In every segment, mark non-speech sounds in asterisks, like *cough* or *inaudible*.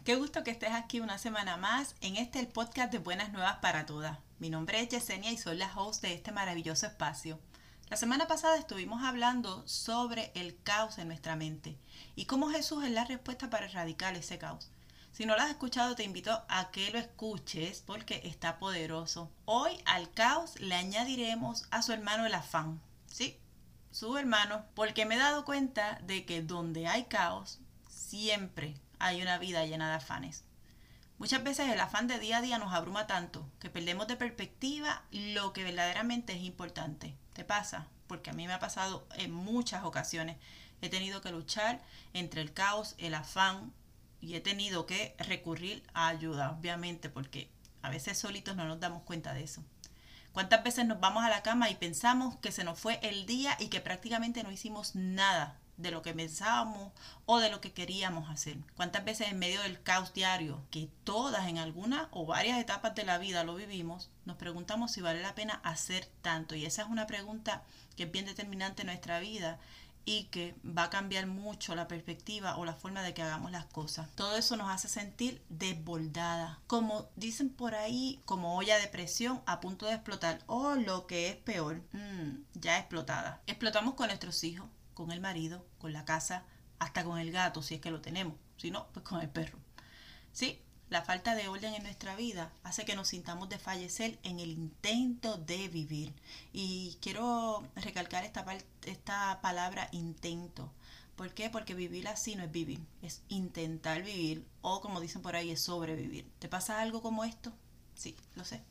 Qué gusto que estés aquí una semana más en este el podcast de Buenas Nuevas para Todas. Mi nombre es Yesenia y soy la host de este maravilloso espacio. La semana pasada estuvimos hablando sobre el caos en nuestra mente y cómo Jesús es la respuesta para erradicar ese caos. Si no lo has escuchado, te invito a que lo escuches porque está poderoso. Hoy al caos le añadiremos a su hermano el afán. Sí, su hermano, porque me he dado cuenta de que donde hay caos, siempre hay una vida llena de afanes. Muchas veces el afán de día a día nos abruma tanto que perdemos de perspectiva lo que verdaderamente es importante. ¿Te pasa? Porque a mí me ha pasado en muchas ocasiones. He tenido que luchar entre el caos, el afán y he tenido que recurrir a ayuda, obviamente, porque a veces solitos no nos damos cuenta de eso. ¿Cuántas veces nos vamos a la cama y pensamos que se nos fue el día y que prácticamente no hicimos nada de lo que pensábamos o de lo que queríamos hacer. ¿Cuántas veces en medio del caos diario, que todas en alguna o varias etapas de la vida lo vivimos, nos preguntamos si vale la pena hacer tanto? Y esa es una pregunta que es bien determinante en nuestra vida y que va a cambiar mucho la perspectiva o la forma de que hagamos las cosas. Todo eso nos hace sentir desbordada, como dicen por ahí, como olla de presión a punto de explotar o lo que es peor, mm, ya explotada. Explotamos con nuestros hijos, con el marido, con la casa, hasta con el gato, si es que lo tenemos. Si no, pues con el perro. Sí, la falta de orden en nuestra vida hace que nos sintamos desfallecer en el intento de vivir. Y quiero recalcar esta, esta palabra intento. ¿Por qué? Porque vivir así no es vivir, es intentar vivir o como dicen por ahí es sobrevivir. ¿Te pasa algo como esto? Sí, lo sé.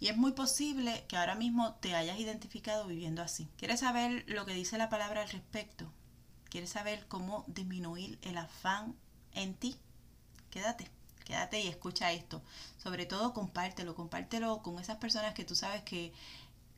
Y es muy posible que ahora mismo te hayas identificado viviendo así. ¿Quieres saber lo que dice la palabra al respecto? ¿Quieres saber cómo disminuir el afán en ti? Quédate, quédate y escucha esto. Sobre todo compártelo, compártelo con esas personas que tú sabes que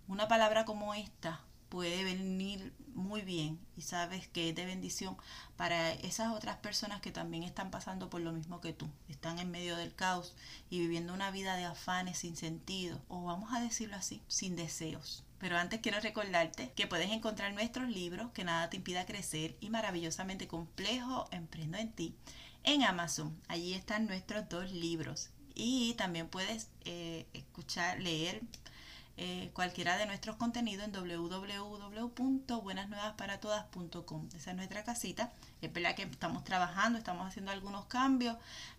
una palabra como esta puede venir muy bien y sabes que es de bendición para esas otras personas que también están pasando por lo mismo que tú, están en medio del caos y viviendo una vida de afanes sin sentido, o vamos a decirlo así, sin deseos. Pero antes quiero recordarte que puedes encontrar nuestros libros Que nada te impida crecer y maravillosamente complejo Emprendo en ti en Amazon. Allí están nuestros dos libros. Y también puedes eh, escuchar, leer eh, cualquiera de nuestros contenidos en www.buenasnuevasparatodas.com. Esa es nuestra casita. Es verdad que estamos trabajando, estamos haciendo algunos cambios,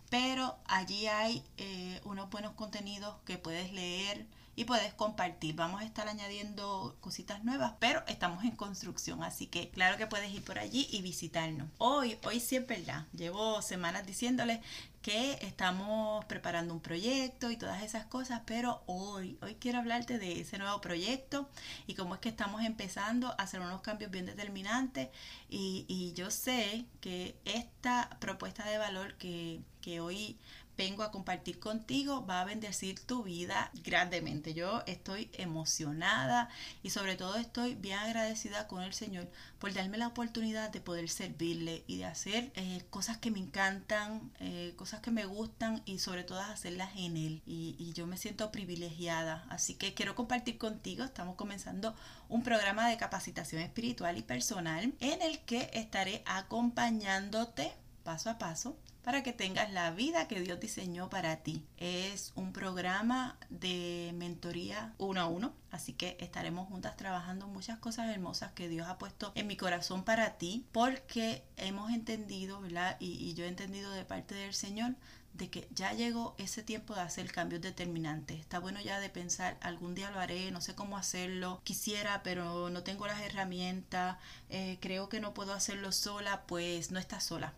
pero allí hay eh, unos buenos contenidos que puedes leer y puedes compartir. Vamos a estar añadiendo cositas nuevas, pero estamos en construcción, así que claro que puedes ir por allí y visitarnos. Hoy, hoy sí es verdad, llevo semanas diciéndoles que estamos preparando un proyecto y todas esas cosas, pero hoy, hoy quiero hablarte de ese nuevo proyecto y cómo es que estamos empezando a hacer unos cambios bien determinantes. Y, y yo sé que esta propuesta de valor que, que hoy vengo a compartir contigo va a bendecir tu vida grandemente. Yo estoy emocionada y sobre todo estoy bien agradecida con el Señor por darme la oportunidad de poder servirle y de hacer eh, cosas que me encantan, eh, cosas que me gustan y sobre todo hacerlas en Él. Y, y yo me siento privilegiada. Así que quiero compartir contigo, estamos comenzando un programa de capacitación espiritual y personal en el que estaré acompañándote paso a paso para que tengas la vida que Dios diseñó para ti. Es un programa de mentoría uno a uno, así que estaremos juntas trabajando muchas cosas hermosas que Dios ha puesto en mi corazón para ti, porque hemos entendido, ¿verdad? Y, yo he entendido de parte del Señor de que ya llegó ese tiempo de hacer cambios determinantes. Está bueno ya de pensar, algún día lo haré, no sé cómo hacerlo, quisiera, pero no tengo las herramientas, eh, creo que no puedo hacerlo sola, pues no estás sola.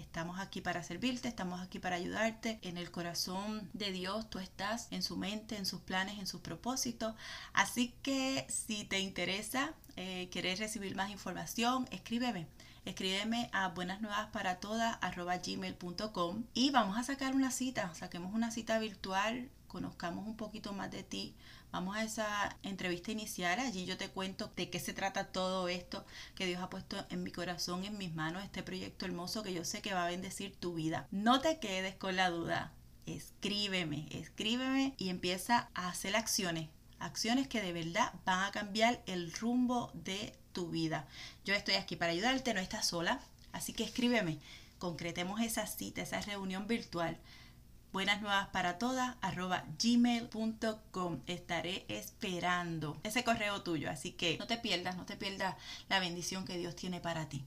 Estamos aquí para servirte, estamos aquí para ayudarte. En el corazón de Dios tú estás, en su mente, en sus planes, en sus propósitos. Así que si te interesa, eh, quieres recibir más información, escríbeme escríbeme a buenasnuevasparatodas.gmail.com y vamos a sacar una cita, saquemos una cita virtual, conozcamos un poquito más de ti. Vamos a esa entrevista inicial, allí yo te cuento de qué se trata todo esto que Dios ha puesto en mi corazón, en mis manos, este proyecto hermoso que yo sé que va a bendecir tu vida. No te quedes con la duda, escríbeme, escríbeme y empieza a hacer acciones acciones que de verdad van a cambiar el rumbo de tu vida. Yo estoy aquí para ayudarte, no estás sola, así que escríbeme, concretemos esa cita, esa reunión virtual. Buenas nuevas para todas, arroba gmail.com. Estaré esperando ese correo tuyo, así que no te pierdas, no te pierdas la bendición que Dios tiene para ti.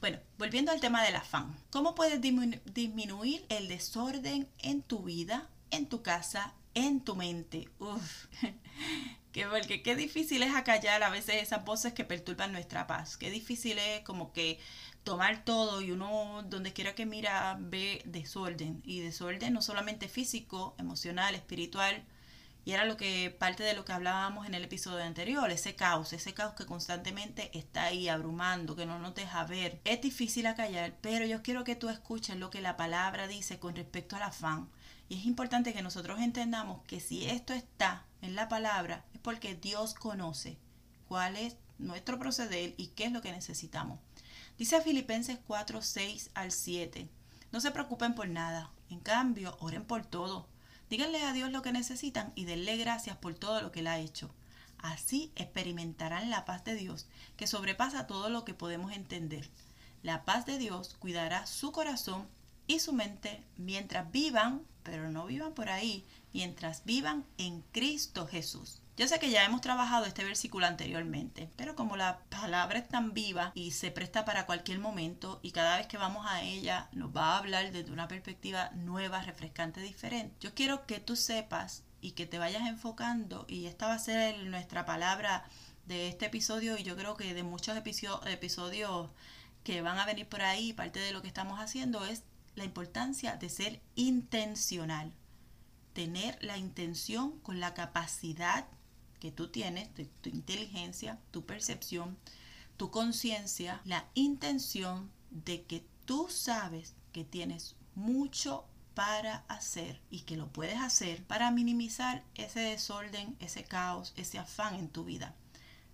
Bueno, volviendo al tema del afán, ¿cómo puedes disminuir el desorden en tu vida, en tu casa, en tu mente? Uf, *laughs* que porque qué difícil es acallar a veces esas voces que perturban nuestra paz. Qué difícil es como que tomar todo y uno donde quiera que mira ve desorden. Y desorden no solamente físico, emocional, espiritual. Y era lo que parte de lo que hablábamos en el episodio anterior, ese caos, ese caos que constantemente está ahí abrumando, que no nos deja ver. Es difícil acallar, pero yo quiero que tú escuches lo que la palabra dice con respecto al afán. Y es importante que nosotros entendamos que si esto está en la palabra, es porque Dios conoce cuál es nuestro proceder y qué es lo que necesitamos. Dice Filipenses 4, 6 al 7. No se preocupen por nada. En cambio, oren por todo. Díganle a Dios lo que necesitan y denle gracias por todo lo que Él ha hecho. Así experimentarán la paz de Dios, que sobrepasa todo lo que podemos entender. La paz de Dios cuidará su corazón y su mente mientras vivan, pero no vivan por ahí, mientras vivan en Cristo Jesús. Yo sé que ya hemos trabajado este versículo anteriormente, pero como la palabra es tan viva y se presta para cualquier momento y cada vez que vamos a ella nos va a hablar desde una perspectiva nueva, refrescante, diferente, yo quiero que tú sepas y que te vayas enfocando y esta va a ser nuestra palabra de este episodio y yo creo que de muchos episodios que van a venir por ahí, parte de lo que estamos haciendo es la importancia de ser intencional, tener la intención con la capacidad que tú tienes, tu, inteligencia, tu percepción, tu conciencia, la intención de que tú sabes que tienes mucho para hacer y que lo puedes hacer para minimizar ese desorden, ese caos, ese afán en tu vida.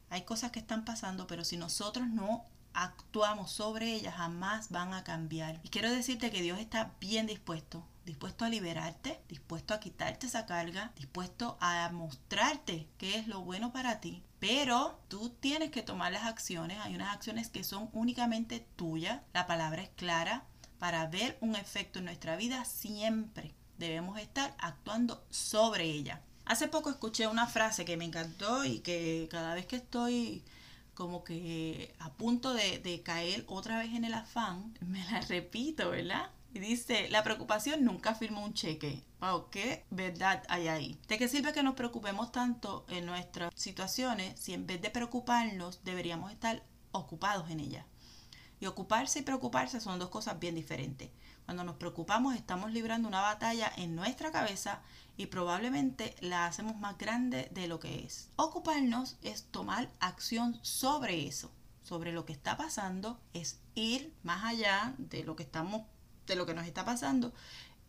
Hay cosas que están pasando, pero si nosotros no actuamos sobre ellas, jamás van a cambiar. Y quiero decirte que Dios está bien dispuesto, dispuesto a liberarte, dispuesto a quitarte esa carga, dispuesto a mostrarte qué es lo bueno para ti. Pero tú tienes que tomar las acciones. Hay unas acciones que son únicamente tuyas. La palabra es clara. Para ver un efecto en nuestra vida siempre debemos estar actuando sobre ella. Hace poco escuché una frase que me encantó y que cada vez que estoy como que a punto de, caer otra vez en el afán, *laughs* me la repito, ¿verdad? Dice, la preocupación nunca firma un cheque. Wow, qué verdad hay ahí. ¿De qué sirve que nos preocupemos tanto en nuestras situaciones si en vez de preocuparnos deberíamos estar ocupados en ellas? Y ocuparse y preocuparse son dos cosas bien diferentes. Cuando nos preocupamos estamos librando una batalla en nuestra cabeza y probablemente la hacemos más grande de lo que es. Ocuparnos es tomar acción sobre eso, sobre lo que está pasando, es ir más allá de lo que estamos de lo que nos está pasando,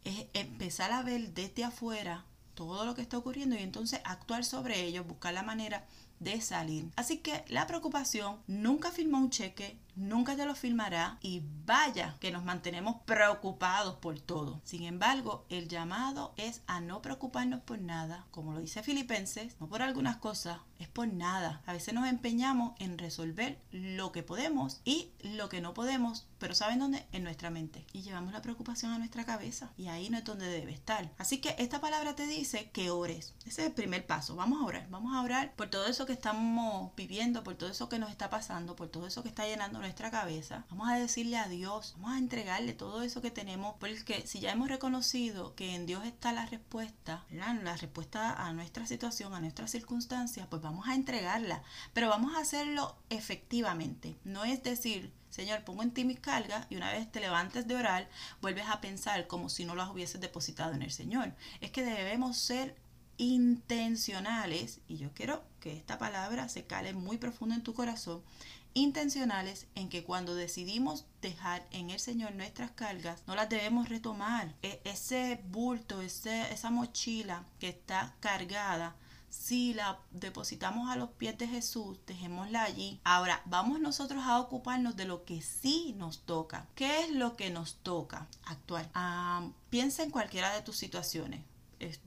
es empezar a ver desde afuera todo lo que está ocurriendo y entonces actuar sobre ello, buscar la manera de salir. Así que la preocupación nunca firma un cheque, nunca te lo firmará y vaya que nos mantenemos preocupados por todo. Sin embargo, el llamado es a no preocuparnos por nada, como lo dice Filipenses, no por algunas cosas, es por nada. A veces nos empeñamos en resolver lo que podemos y lo que no podemos, pero ¿saben dónde? En nuestra mente. Y llevamos la preocupación a nuestra cabeza y ahí no es donde debe estar. Así que esta palabra te dice que ores. Ese es el primer paso. Vamos a orar. Vamos a orar por todo eso que estamos viviendo, por todo eso que nos está pasando, por todo eso que está llenando nuestra cabeza. Vamos a decirle a Dios, vamos a entregarle todo eso que tenemos, porque si ya hemos reconocido que en Dios está la respuesta, la respuesta a nuestra situación, a nuestras circunstancias, pues vamos a entregarla, pero vamos a hacerlo efectivamente. No es decir, Señor, pongo en ti mis cargas y una vez te levantes de orar, vuelves a pensar como si no las hubieses depositado en el Señor. Es que debemos ser intencionales, y yo quiero que esta palabra se cale muy profundo en tu corazón, intencionales en que cuando decidimos dejar en el Señor nuestras cargas, no las debemos retomar. E, ese bulto, ese, esa mochila que está cargada, si la depositamos a los pies de Jesús, dejémosla allí. Ahora, vamos nosotros a ocuparnos de lo que sí nos toca. ¿Qué es lo que nos toca actuar? Ah, piensa en cualquiera de tus situaciones,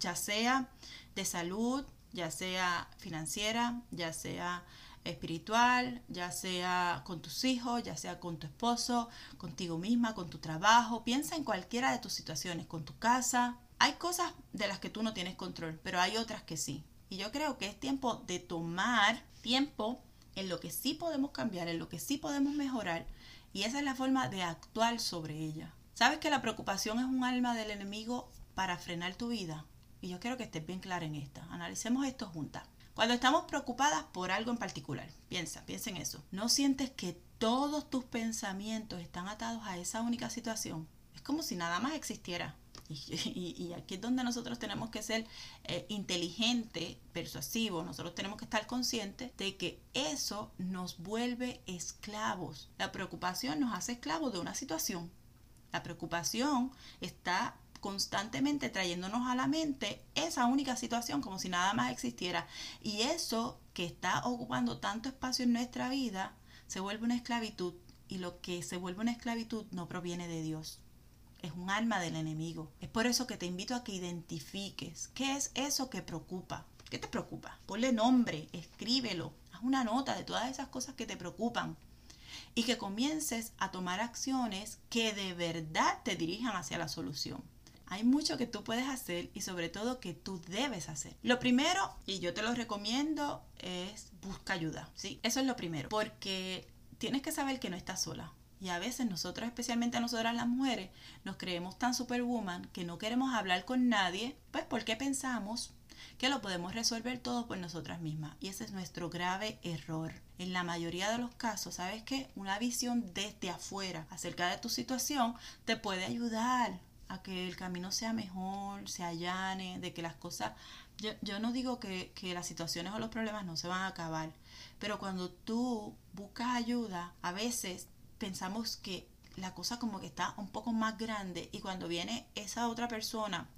ya sea de salud, ya sea financiera, ya sea espiritual, ya sea con tus hijos, ya sea con tu esposo, contigo misma, con tu trabajo. Piensa en cualquiera de tus situaciones, con tu casa. Hay cosas de las que tú no tienes control, pero hay otras que sí. Y yo creo que es tiempo de tomar tiempo en lo que sí podemos cambiar, en lo que sí podemos mejorar. Y esa es la forma de actuar sobre ella. ¿Sabes que la preocupación es un alma del enemigo para frenar tu vida? Y yo quiero que estés bien clara en esta. Analicemos esto juntas. Cuando estamos preocupadas por algo en particular, piensa, piensa en eso. ¿No sientes que todos tus pensamientos están atados a esa única situación? Es como si nada más existiera. Y, aquí es donde nosotros tenemos que ser eh, inteligentes, persuasivos, nosotros tenemos que estar conscientes de que eso nos vuelve esclavos. La preocupación nos hace esclavos de una situación. La preocupación está constantemente trayéndonos a la mente esa única situación como si nada más existiera. Y eso que está ocupando tanto espacio en nuestra vida se vuelve una esclavitud y lo que se vuelve una esclavitud no proviene de Dios es un alma del enemigo. Es por eso que te invito a que identifiques qué es eso que preocupa. ¿Qué te preocupa? Ponle nombre, escríbelo, haz una nota de todas esas cosas que te preocupan y que comiences a tomar acciones que de verdad te dirijan hacia la solución. Hay mucho que tú puedes hacer y sobre todo que tú debes hacer. Lo primero, y yo te lo recomiendo, es busca ayuda. Sí, eso es lo primero, porque tienes que saber que no estás sola. Y a veces nosotros, especialmente a nosotras las mujeres, nos creemos tan superwoman que no queremos hablar con nadie, pues porque pensamos que lo podemos resolver todo por nosotras mismas. Y ese es nuestro grave error. En la mayoría de los casos, ¿sabes qué? Una visión desde afuera acerca de tu situación te puede ayudar a que el camino sea mejor, se allane, de que las cosas... Yo, yo no digo que, que las situaciones o los problemas no se van a acabar, pero cuando tú buscas ayuda, a veces pensamos que la cosa como que está un poco más grande y cuando viene esa otra persona,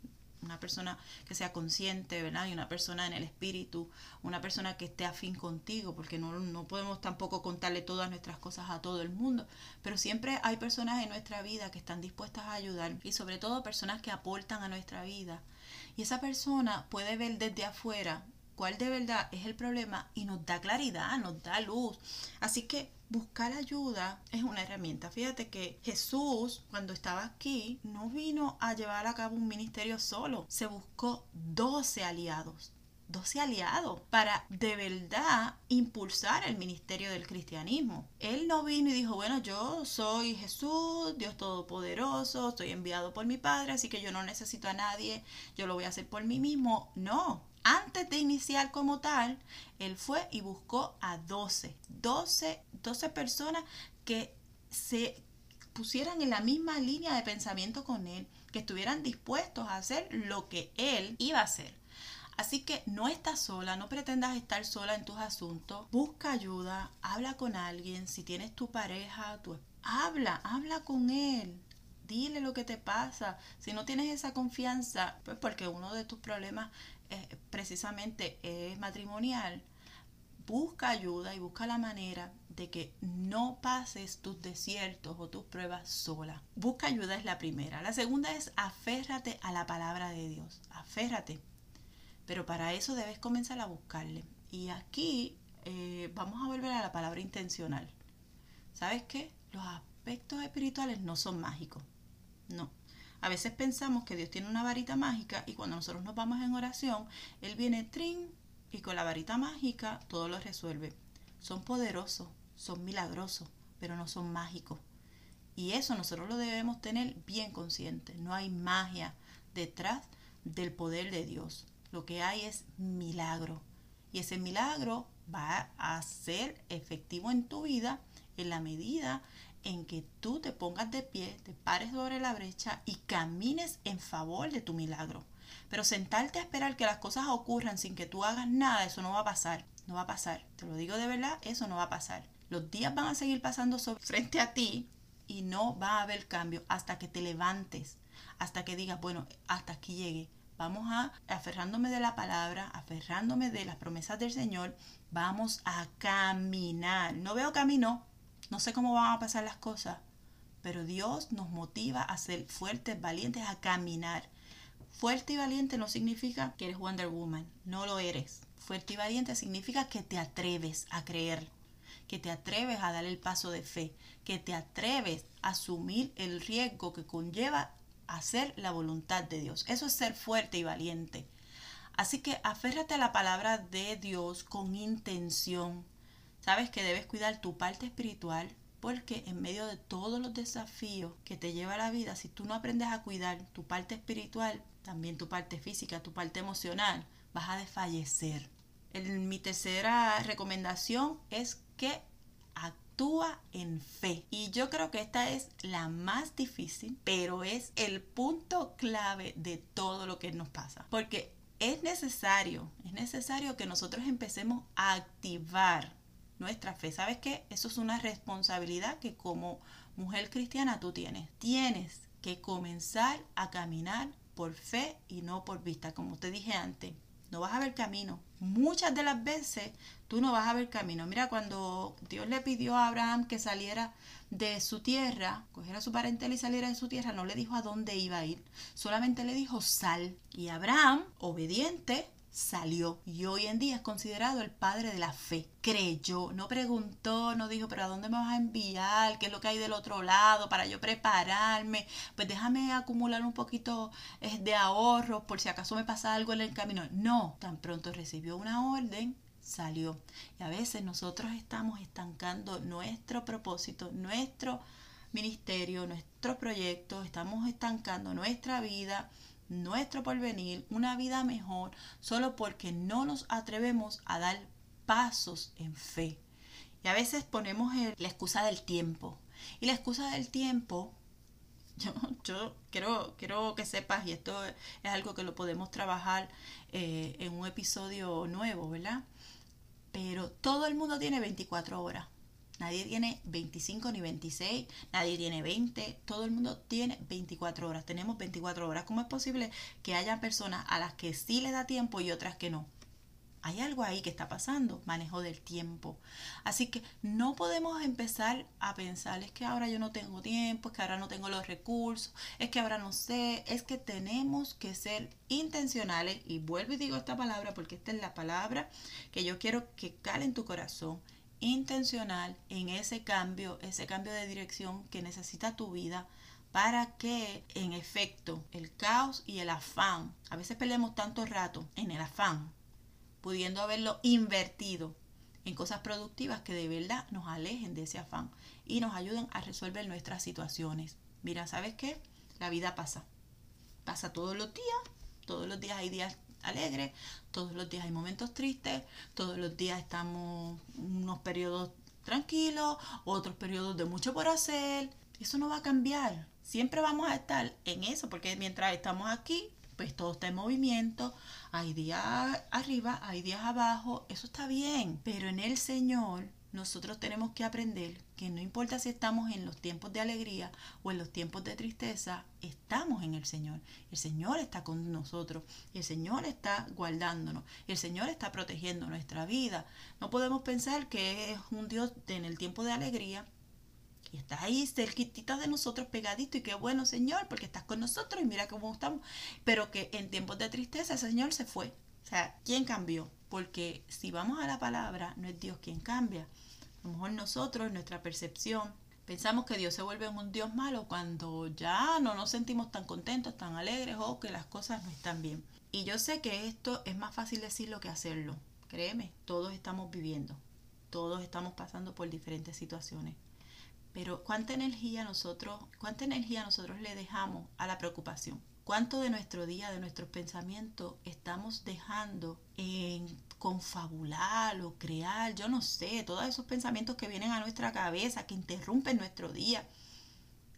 una persona que sea consciente, ¿verdad? Y una persona en el espíritu, una persona que esté afín contigo, porque no, no podemos tampoco contarle todas nuestras cosas a todo el mundo, pero siempre hay personas en nuestra vida que están dispuestas a ayudar y sobre todo personas que aportan a nuestra vida. Y esa persona puede ver desde afuera cuál de verdad es el problema y nos da claridad, nos da luz. Así que buscar ayuda es una herramienta. Fíjate que Jesús, cuando estaba aquí, no vino a llevar a cabo un ministerio solo, se buscó 12 aliados. 12 aliados para de verdad impulsar el ministerio del cristianismo. Él no vino y dijo, bueno, yo soy Jesús, Dios Todopoderoso, estoy enviado por mi Padre, así que yo no necesito a nadie, yo lo voy a hacer por mí mismo. No, antes de iniciar como tal, él fue y buscó a 12, 12, 12 personas que se pusieran en la misma línea de pensamiento con él, que estuvieran dispuestos a hacer lo que él iba a hacer. Así que no estás sola, no pretendas estar sola en tus asuntos. Busca ayuda, habla con alguien. Si tienes tu pareja, tu habla, habla con él. Dile lo que te pasa. Si no tienes esa confianza, pues porque uno de tus problemas precisamente es matrimonial, busca ayuda y busca la manera de que no pases tus desiertos o tus pruebas sola. Busca ayuda es la primera. La segunda es aférrate a la palabra de Dios. Aférrate. Pero para eso debes comenzar a buscarle. Y aquí eh, vamos a volver a la palabra intencional. ¿Sabes qué? Los aspectos espirituales no son mágicos. No. A veces pensamos que Dios tiene una varita mágica y cuando nosotros nos vamos en oración, Él viene trin y con la varita mágica todo lo resuelve. Son poderosos, son milagrosos, pero no son mágicos. Y eso nosotros lo debemos tener bien consciente. No hay magia detrás del poder de Dios. Lo que hay es milagro. Y ese milagro va a ser efectivo en tu vida en la medida en que tú te pongas de pie, te pares sobre la brecha y camines en favor de tu milagro. Pero sentarte a esperar que las cosas ocurran sin que tú hagas nada, eso no va a pasar. No va a pasar. Te lo digo de verdad, eso no va a pasar. Los días van a seguir pasando frente a ti y no va a haber cambio hasta que te levantes, hasta que digas, bueno, hasta aquí llegué. Vamos a, aferrándome de la palabra, aferrándome de las promesas del Señor, vamos a caminar. No veo camino, no sé cómo van a pasar las cosas, pero Dios nos motiva a ser fuertes, valientes, a caminar. Fuerte y valiente no significa que eres Wonder Woman, no lo eres. Fuerte y valiente significa que te atreves a creer, que te atreves a dar el paso de fe, que te atreves a asumir el riesgo que conlleva hacer la voluntad de Dios. Eso es ser fuerte y valiente. Así que aférrate a la palabra de Dios con intención. Sabes que debes cuidar tu parte espiritual porque en medio de todos los desafíos que te lleva la vida, si tú no aprendes a cuidar tu parte espiritual, también tu parte física, tu parte emocional, vas a desfallecer. mi tercera recomendación es que actúa en fe. Y yo creo que esta es la más difícil, pero es el punto clave de todo lo que nos pasa. Porque es necesario, es necesario que nosotros empecemos a activar nuestra fe. ¿Sabes qué? Eso es una responsabilidad que como mujer cristiana tú tienes. Tienes que comenzar a caminar por fe y no por vista. Como te dije antes, no vas a ver camino. Muchas de las veces tú no vas a ver camino. Mira, cuando Dios le pidió a Abraham que saliera de su tierra, cogiera su parentela y saliera de su tierra, no le dijo a dónde iba a ir. Solamente le dijo sal. Y Abraham, obediente, salió y hoy en día es considerado el padre de la fe. Creyó, no preguntó, no dijo, pero ¿a dónde me vas a enviar? ¿Qué es lo que hay del otro lado para yo prepararme? Pues déjame acumular un poquito eh, de ahorro por si acaso me pasa algo en el camino. No, tan pronto recibió una orden, salió. Y a veces nosotros estamos estancando nuestro propósito, nuestro ministerio, nuestro proyecto, estamos estancando nuestra vida nuestro porvenir, una vida mejor, solo porque no nos atrevemos a dar pasos en fe. Y a veces ponemos la excusa del tiempo. Y la excusa del tiempo, *laughs* yo, yo quiero, quiero que sepas, y esto es algo que lo podemos trabajar eh, en un episodio nuevo, ¿verdad? Pero todo el mundo tiene 24 horas. Nadie tiene 25 ni 26, nadie tiene 20, todo el mundo tiene 24 horas, tenemos 24 horas. ¿Cómo es posible que haya personas a las que sí les da tiempo y otras que no? Hay algo ahí que está pasando, manejo del tiempo. Así que no podemos empezar a pensar, es que ahora yo no tengo tiempo, es que ahora no tengo los recursos, es que ahora no sé, es que tenemos que ser intencionales. Y vuelvo y digo esta palabra porque esta es la palabra que yo quiero que cale en tu corazón intencional en ese cambio, ese cambio de dirección que necesita tu vida para que en efecto el caos y el afán, a veces perdemos tanto rato en el afán, pudiendo haberlo invertido en cosas productivas que de verdad nos alejen de ese afán y nos ayuden a resolver nuestras situaciones. Mira, ¿sabes qué? La vida pasa. Pasa todos los días. Todos los días hay días alegre, todos los días hay momentos tristes, todos los días estamos unos periodos tranquilos, otros periodos de mucho por hacer. Eso no va a cambiar. Siempre vamos a estar en eso, porque mientras estamos aquí, pues todo está en movimiento. Hay días arriba, hay días abajo, eso está bien. Pero en el Señor nosotros tenemos que aprender que no importa si estamos en los tiempos de alegría o en los tiempos de tristeza, estamos en el Señor. El Señor está con nosotros, el Señor está guardándonos, el Señor está protegiendo nuestra vida. No podemos pensar que es un Dios en el tiempo de alegría y está ahí cerquitita de nosotros pegadito y qué bueno Señor porque estás con nosotros y mira cómo estamos, pero que en tiempos de tristeza el Señor se fue. O sea, ¿quién cambió? Porque si vamos a la palabra, no es Dios quien cambia, a lo mejor nosotros, nuestra percepción, pensamos que Dios se vuelve un Dios malo cuando ya no nos sentimos tan contentos, tan alegres o que las cosas no están bien. Y yo sé que esto es más fácil decirlo que hacerlo. Créeme, todos estamos viviendo, todos estamos pasando por diferentes situaciones. Pero ¿cuánta energía nosotros, cuánta energía nosotros le dejamos a la preocupación? ¿Cuánto de nuestro día, de nuestros pensamientos estamos dejando en confabular o crear, yo no sé, todos esos pensamientos que vienen a nuestra cabeza, que interrumpen nuestro día,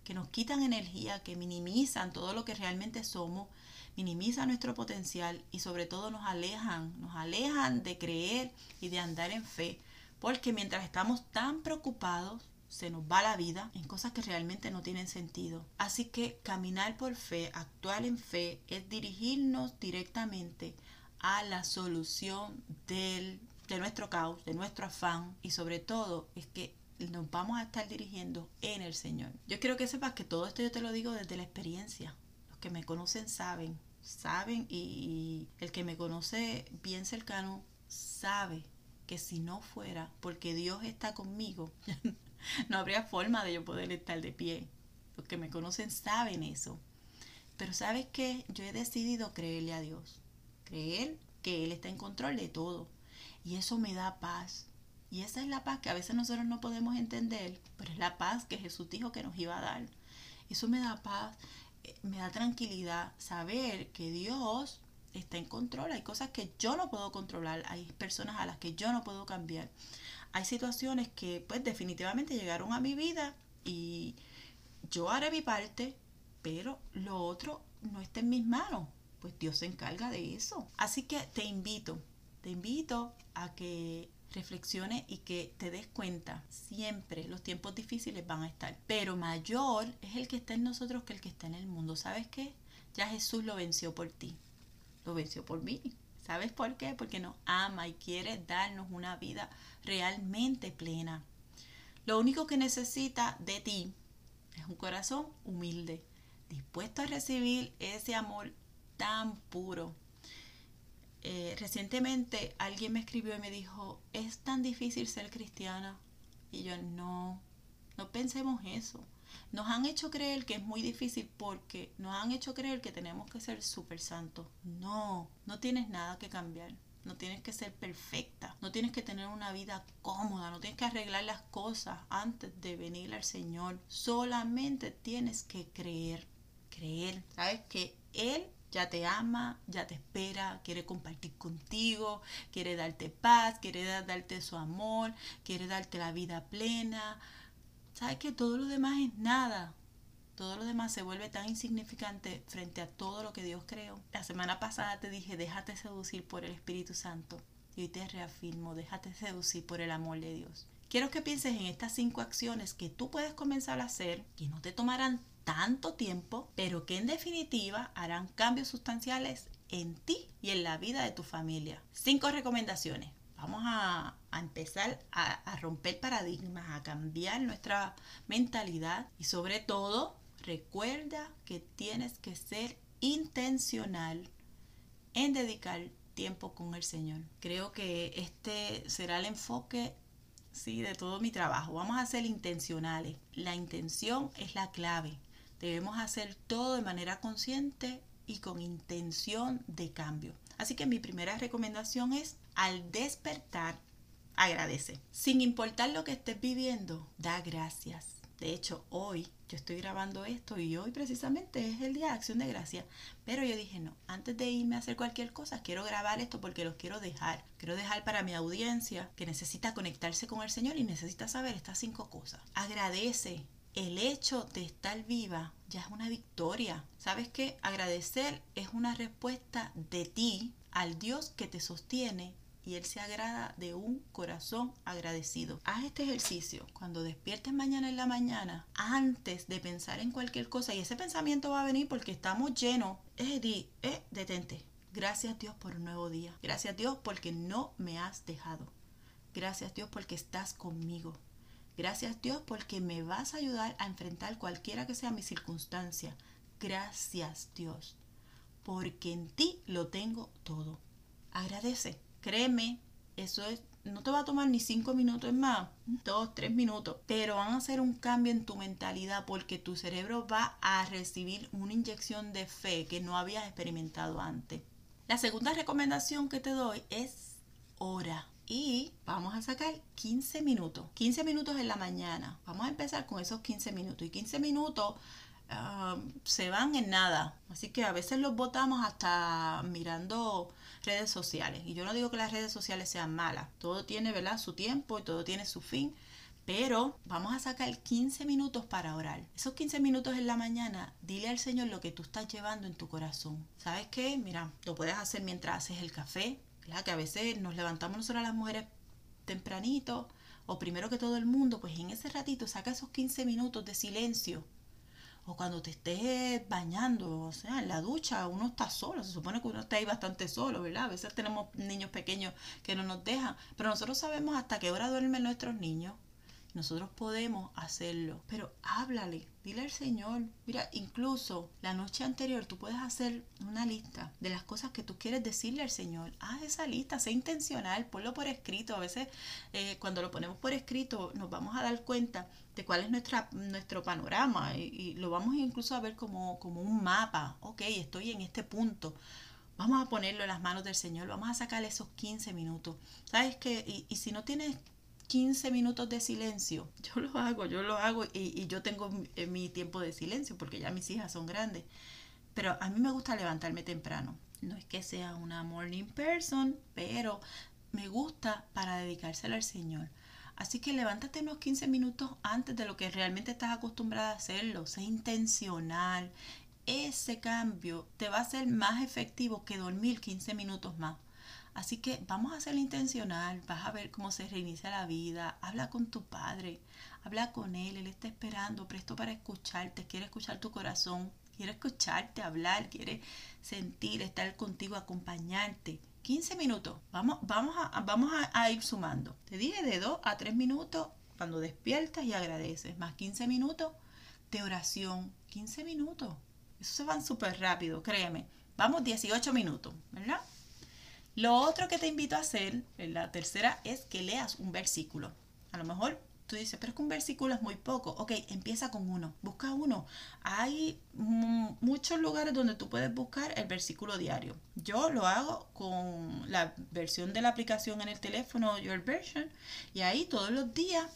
que nos quitan energía, que minimizan todo lo que realmente somos, minimizan nuestro potencial y sobre todo nos alejan, nos alejan de creer y de andar en fe. Porque mientras estamos tan preocupados, se nos va la vida en cosas que realmente no tienen sentido. Así que caminar por fe, actuar en fe, es dirigirnos directamente a la solución del, de nuestro caos, de nuestro afán y sobre todo es que nos vamos a estar dirigiendo en el Señor. Yo quiero que sepas que todo esto yo te lo digo desde la experiencia. Los que me conocen saben, saben y, el que me conoce bien cercano sabe que si no fuera porque Dios está conmigo, *laughs* no habría forma de yo poder estar de pie. Los que me conocen saben eso. Pero sabes que yo he decidido creerle a Dios. Creer que Él está en control de todo. Y eso me da paz. Y esa es la paz que a veces nosotros no podemos entender, pero es la paz que Jesús dijo que nos iba a dar. Eso me da paz, eh, me da tranquilidad saber que Dios está en control. Hay cosas que yo no puedo controlar, hay personas a las que yo no puedo cambiar. Hay situaciones que pues definitivamente llegaron a mi vida y yo haré mi parte, pero lo otro no está en mis manos. Pues Dios se encarga de eso. Así que te invito, te invito a que reflexione y que te des cuenta, siempre los tiempos difíciles van a estar, pero mayor es el que está en nosotros que el que está en el mundo. ¿Sabes qué? Ya Jesús lo venció por ti, lo venció por mí. ¿Sabes por qué? Porque nos ama y quiere darnos una vida realmente plena. Lo único que necesita de ti es un corazón humilde, dispuesto a recibir ese amor tan puro eh, recientemente alguien me escribió y me dijo, es tan difícil ser cristiana. Y yo, no, no pensemos eso. Nos han hecho creer que es muy difícil porque nos han hecho creer que tenemos que ser súper santos. No, no tienes nada que cambiar. No tienes que ser perfecta. No tienes que tener una vida cómoda. No tienes que arreglar las cosas antes de venir al Señor. Solamente tienes que creer. Creer. ¿Sabes? Que Él ya te ama, ya te espera, quiere compartir contigo, quiere darte paz, quiere darte su amor, quiere darte la vida plena. ¿Sabes que todo lo demás es nada? Todo lo demás se vuelve tan insignificante frente a todo lo que Dios creó. La semana pasada te dije, déjate seducir por el Espíritu Santo. Y hoy te reafirmo, déjate seducir por el amor de Dios. Quiero que pienses en estas cinco acciones que tú puedes comenzar a hacer, que no te tomarán tanto tiempo, pero que en definitiva harán cambios sustanciales en ti y en la vida de tu familia. Cinco recomendaciones. Vamos a, empezar a, a romper paradigmas, a cambiar nuestra mentalidad y sobre todo recuerda que tienes que ser intencional en dedicar tiempo con el Señor. Creo que este será el enfoque sí, de todo mi trabajo. Vamos a ser intencionales. La intención es la clave. Debemos hacer todo de manera consciente y con intención de cambio. Así que mi primera recomendación es, al despertar, agradece. Sin importar lo que estés viviendo, da gracias. De hecho, hoy yo estoy grabando esto y hoy precisamente es el día de acción de gracia. Pero yo dije, no, antes de irme a hacer cualquier cosa, quiero grabar esto porque los quiero dejar. Quiero dejar para mi audiencia que necesita conectarse con el Señor y necesita saber estas cinco cosas. Agradece, el hecho de estar viva ya es una victoria. ¿Sabes qué? Agradecer es una respuesta de ti al Dios que te sostiene y Él se agrada de un corazón agradecido. Haz este ejercicio cuando despiertes mañana en la mañana, antes de pensar en cualquier cosa, y ese pensamiento va a venir porque estamos llenos, eh, di, eh, detente. Gracias Dios por un nuevo día. Gracias Dios porque no me has dejado. Gracias Dios porque estás conmigo. Gracias Dios porque me vas a ayudar a enfrentar cualquiera que sea mi circunstancia. Gracias Dios porque en ti lo tengo todo. Agradece, créeme, eso es, no te va a tomar ni cinco minutos más, dos, tres minutos, pero van a hacer un cambio en tu mentalidad porque tu cerebro va a recibir una inyección de fe que no habías experimentado antes. La segunda recomendación que te doy es ora y vamos a sacar 15 minutos. 15 minutos en la mañana. Vamos a empezar con esos 15 minutos. Y 15 minutos um, se van en nada. Así que a veces los botamos hasta mirando redes sociales. Y yo no digo que las redes sociales sean malas. Todo tiene, ¿verdad? Su tiempo y todo tiene su fin. Pero vamos a sacar 15 minutos para orar. Esos 15 minutos en la mañana, dile al Señor lo que tú estás llevando en tu corazón. ¿Sabes qué? Mira, lo puedes hacer mientras haces el café, que a veces nos levantamos nosotras las mujeres tempranito o primero que todo el mundo, pues en ese ratito saca esos 15 minutos de silencio. O cuando te estés bañando, o sea, en la ducha, uno está solo, se supone que uno está ahí bastante solo, ¿verdad? A veces tenemos niños pequeños que no nos dejan, pero nosotros sabemos hasta qué hora duermen nuestros niños nosotros podemos hacerlo, pero háblale, dile al Señor. Mira, incluso la noche anterior tú puedes hacer una lista de las cosas que tú quieres decirle al Señor. Haz esa lista, sé intencional, ponlo por escrito. A veces eh, cuando lo ponemos por escrito nos vamos a dar cuenta de cuál es nuestra, nuestro panorama y, lo vamos incluso a ver como, como un mapa. Ok, estoy en este punto. Vamos a ponerlo en las manos del Señor, vamos a sacarle esos 15 minutos. ¿Sabes qué? Y, y si no tienes 15 minutos de silencio. *laughs* Yo lo hago, yo lo hago y, yo tengo mi, mi, tiempo de silencio porque ya mis hijas son grandes. Pero a mí me gusta levantarme temprano. No es que sea una morning person, pero me gusta para dedicárselo al Señor. Así que levántate unos 15 minutos antes de lo que realmente estás acostumbrada a hacerlo. Sé intencional. Ese cambio te va a ser más efectivo que dormir 15 minutos más. Así que vamos a ser intencional, vas a ver cómo se reinicia la vida, habla con tu padre, habla con él, él está esperando, presto para escucharte, quiere escuchar tu corazón, quiere escucharte hablar, quiere sentir, estar contigo, acompañarte. 15 minutos, vamos, vamos, a, vamos a, ir sumando. Te dije de 2 a 3 minutos cuando despiertas y agradeces, más 15 minutos de oración, 15 minutos. Eso se van súper rápido, créeme. Vamos 18 minutos, ¿verdad? Lo otro que te invito a hacer, la tercera, es que leas un versículo. A lo mejor tú dices, pero es que un versículo es muy poco. Ok, empieza con uno, busca uno. Hay muchos lugares donde tú puedes buscar el versículo diario. Yo lo hago con la versión de la aplicación en el teléfono, Your Version, y ahí todos los días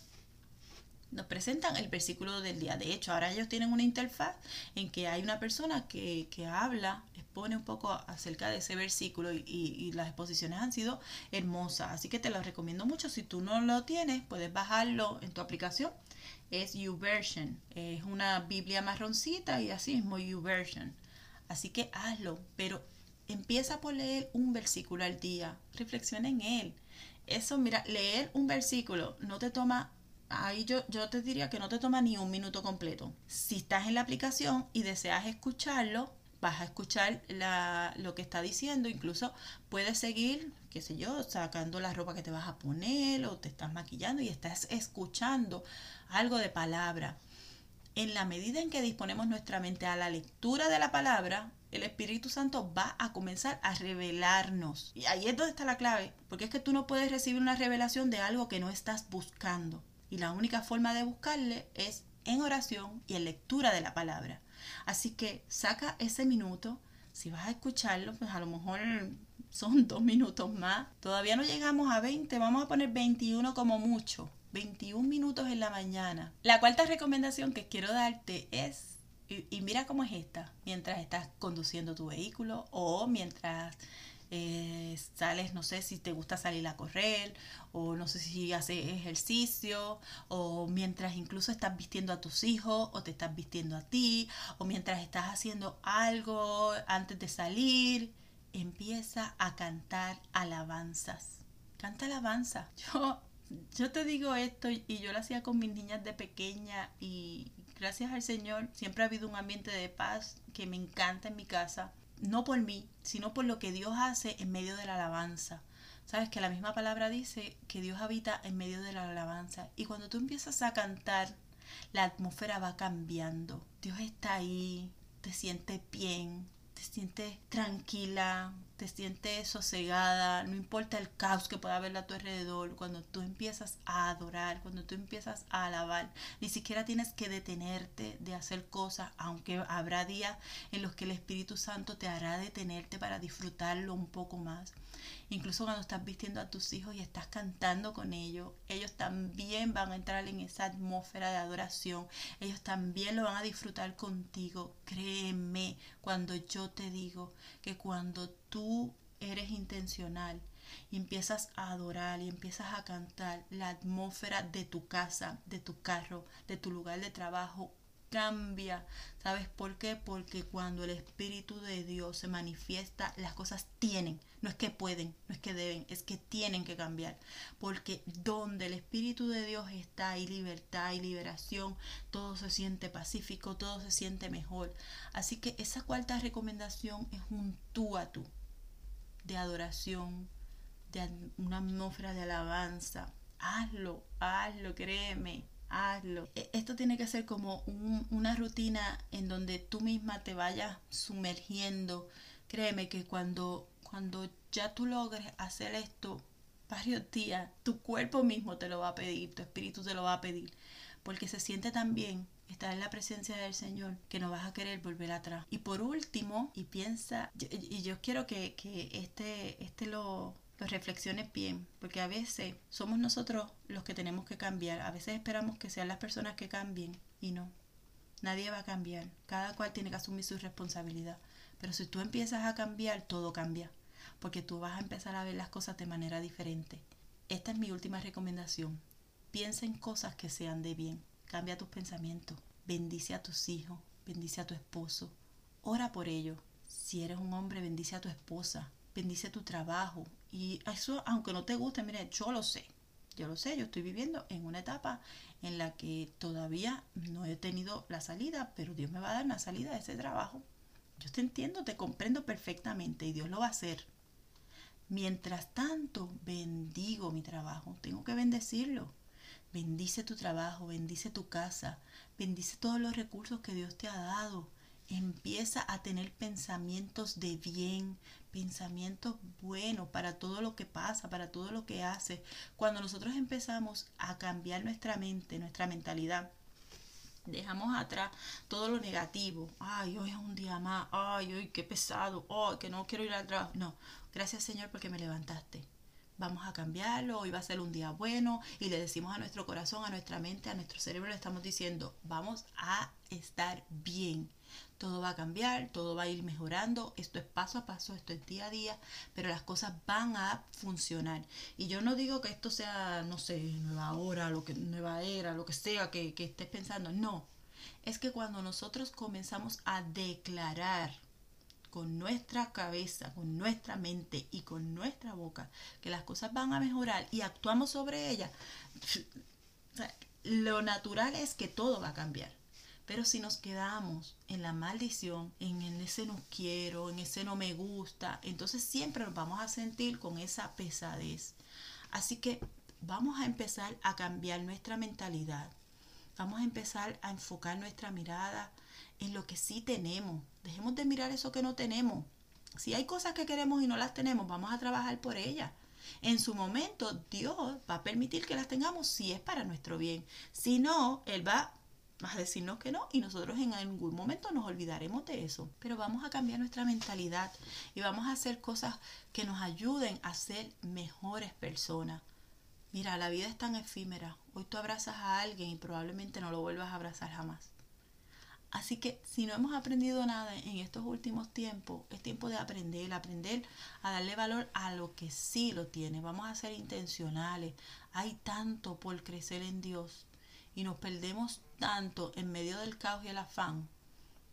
nos presentan el versículo del día. De hecho, ahora ellos tienen una interfaz en que hay una persona que, que habla expone un poco acerca de ese versículo y, las exposiciones han sido hermosas. Así que te lo recomiendo mucho. Si tú no lo tienes, puedes bajarlo en tu aplicación. Es YouVersion. Es una Biblia marroncita y así mismo YouVersion. Así que hazlo, pero empieza por leer un versículo al día. Reflexiona en él. Eso, mira, leer un versículo no te toma ahí yo, yo te diría que no te toma ni un minuto completo. Si estás en la aplicación y deseas escucharlo, vas a escuchar lo que está diciendo, incluso puedes seguir, qué sé yo, sacando la ropa que te vas a poner o te estás maquillando y estás escuchando algo de palabra. En la medida en que disponemos nuestra mente a la lectura de la palabra, el Espíritu Santo va a comenzar a revelarnos. Y ahí es donde está la clave, porque es que tú no puedes recibir una revelación de algo que no estás buscando. Y la única forma de buscarle es en oración y en lectura de la palabra. Así que saca ese minuto. Si vas a escucharlo, pues a lo mejor son *laughs* dos minutos más. Todavía no llegamos a 20, vamos a poner 21 como mucho. 21 minutos en la mañana. La cuarta recomendación que quiero darte es, y, mira cómo es esta, mientras estás conduciendo tu vehículo o mientras eh, sales, no sé si te gusta salir a correr o no sé si haces ejercicio o mientras incluso estás vistiendo a tus hijos o te estás vistiendo a ti o mientras estás haciendo algo antes de salir, empieza a cantar alabanzas. Canta alabanza. *laughs* Yo, yo te digo esto y yo lo hacía con mis niñas de pequeña y gracias al Señor siempre ha habido un ambiente de paz que me encanta en mi casa no por mí, sino por lo que Dios hace en medio de la alabanza. Sabes que la misma palabra dice que Dios habita en medio de la alabanza. Y cuando tú empiezas a cantar, la atmósfera va cambiando. Dios está ahí, te sientes bien, te sientes tranquila, te sientes sosegada, no importa el caos que pueda haber a tu alrededor, cuando tú empiezas a adorar, cuando tú empiezas a alabar, ni siquiera tienes que detenerte de hacer cosas, aunque habrá días en los que el Espíritu Santo te hará detenerte para disfrutarlo un poco más. Incluso cuando estás vistiendo a tus hijos y estás cantando con ellos, ellos también van a entrar en esa atmósfera de adoración. Ellos también lo van a disfrutar contigo. Créeme cuando yo te digo que cuando tú eres intencional y empiezas a adorar y empiezas a cantar, la atmósfera de tu casa, de tu carro, de tu lugar de trabajo cambia. ¿Sabes por qué? Porque cuando el Espíritu de Dios se manifiesta, las cosas tienen, no es que pueden, no es que deben, es que tienen que cambiar. Porque donde el Espíritu de Dios está, hay libertad, y liberación, todo se siente pacífico, todo se siente mejor. Así que esa cuarta recomendación es un tú a tú, de adoración, de una atmósfera de alabanza. Hazlo, hazlo, créeme hazlo. E, esto tiene que ser como una rutina en donde tú misma te vayas sumergiendo. Créeme que cuando, cuando ya tú logres hacer esto varios días, tu cuerpo mismo te lo va a pedir, tu espíritu te lo va a pedir, porque se siente tan bien estar en la presencia del Señor que no vas a querer volver atrás. Y por último, y piensa, y yo quiero que, que este, este lo, lo reflexiones bien, porque a veces somos nosotros los que tenemos que cambiar, a veces esperamos que sean las personas que cambien y no. Nadie va a cambiar, cada cual tiene que asumir su responsabilidad. Pero si tú empiezas a cambiar, todo cambia, porque tú vas a empezar a ver las cosas de manera diferente. Esta es mi última recomendación. Piensa en cosas que sean de bien. Cambia tus pensamientos. Bendice a tus hijos. Bendice a tu esposo. Ora por ellos. Si eres un hombre, bendice a tu esposa. Bendice tu trabajo. Y eso, aunque no te guste, mire, yo lo sé. Yo lo sé, yo estoy viviendo en una etapa en la que todavía no he tenido la salida, pero Dios me va a dar una salida de ese trabajo. Yo te entiendo, te comprendo perfectamente y Dios lo va a hacer. Mientras tanto, bendigo mi trabajo, tengo que bendecirlo. Bendice tu trabajo, bendice tu casa, bendice todos los recursos que Dios te ha dado. Empieza a tener pensamientos de bien, pensamientos buenos para todo lo que pasa, para todo lo que hace. Cuando nosotros empezamos a cambiar nuestra mente, nuestra mentalidad, dejamos atrás todo lo negativo. Ay, hoy es un día más. Ay, hoy qué pesado. Ay, que no quiero ir al trabajo. No, gracias Señor porque me levantaste. Vamos a cambiarlo, hoy va a ser un día bueno y le decimos a nuestro corazón, a nuestra mente, a nuestro cerebro, le estamos diciendo, vamos a estar bien todo va a cambiar, todo va a ir mejorando, esto es paso a paso, esto es día a día, pero las cosas van a funcionar. Y yo no digo que esto sea, no sé, nueva hora, lo que, nueva era, lo que sea que, que estés pensando, no. Es que cuando nosotros comenzamos a declarar con nuestra cabeza, con nuestra mente y con nuestra boca que las cosas van a mejorar y actuamos sobre ellas, lo natural es que todo va a cambiar. Pero si nos quedamos en la maldición, en ese no quiero, en ese no me gusta, entonces siempre nos vamos a sentir con esa pesadez. Así que vamos a empezar a cambiar nuestra mentalidad. Vamos a empezar a enfocar nuestra mirada en lo que sí tenemos. Dejemos de mirar eso que no tenemos. Si hay cosas que queremos y no las tenemos, vamos a trabajar por ellas. En su momento, Dios va a permitir que las tengamos si es para nuestro bien. Si no, Él va a decirnos que no y nosotros en algún momento nos olvidaremos de eso. Pero vamos a cambiar nuestra mentalidad y vamos a hacer cosas que nos ayuden a ser mejores personas. Mira, la vida es tan efímera. Hoy tú abrazas a alguien y probablemente no lo vuelvas a abrazar jamás. Así que si no hemos aprendido nada en estos últimos tiempos, es tiempo de aprender, aprender a darle valor a lo que sí lo tiene. Vamos a ser intencionales. Hay tanto por crecer en Dios y nos perdemos tanto en medio del caos y el afán.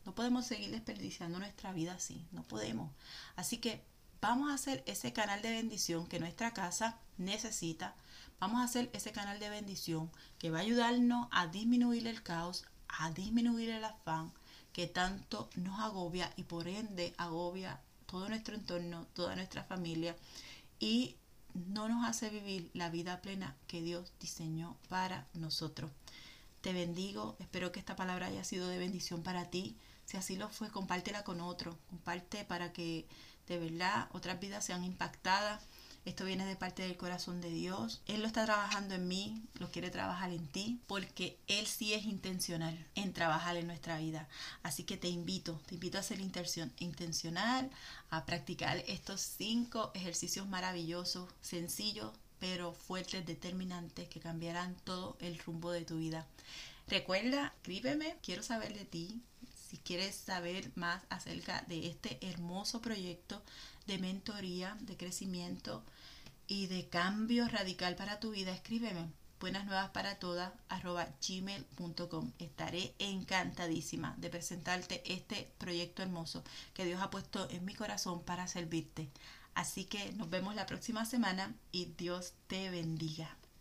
No podemos seguir desperdiciando nuestra vida así, no podemos. Así que vamos a hacer ese canal de bendición que nuestra casa necesita. Vamos a hacer ese canal de bendición que va a ayudarnos a disminuir el caos, a disminuir el afán que tanto nos agobia y por ende agobia todo nuestro entorno, toda nuestra familia y no nos hace vivir la vida plena que Dios diseñó para nosotros. Te bendigo, espero que esta palabra haya sido de bendición para ti. Si así lo fue, compártela con otro, comparte para que de verdad otras vidas sean impactadas. Esto viene de parte del corazón de Dios. Él lo está trabajando en mí, lo quiere trabajar en ti, porque Él sí es intencional en trabajar en nuestra vida. Así que te invito, te invito a ser intencional, a practicar estos cinco ejercicios maravillosos, sencillos, pero fuertes, determinantes, que cambiarán todo el rumbo de tu vida. Recuerda, escríbeme, quiero saber de ti. Si quieres saber más acerca de este hermoso proyecto de mentoría, de crecimiento y de cambio radical para tu vida, escríbeme. buenas nuevas para todas gmail.com. Estaré encantadísima de presentarte este proyecto hermoso que Dios ha puesto en mi corazón para servirte. Así que nos vemos la próxima semana y Dios te bendiga.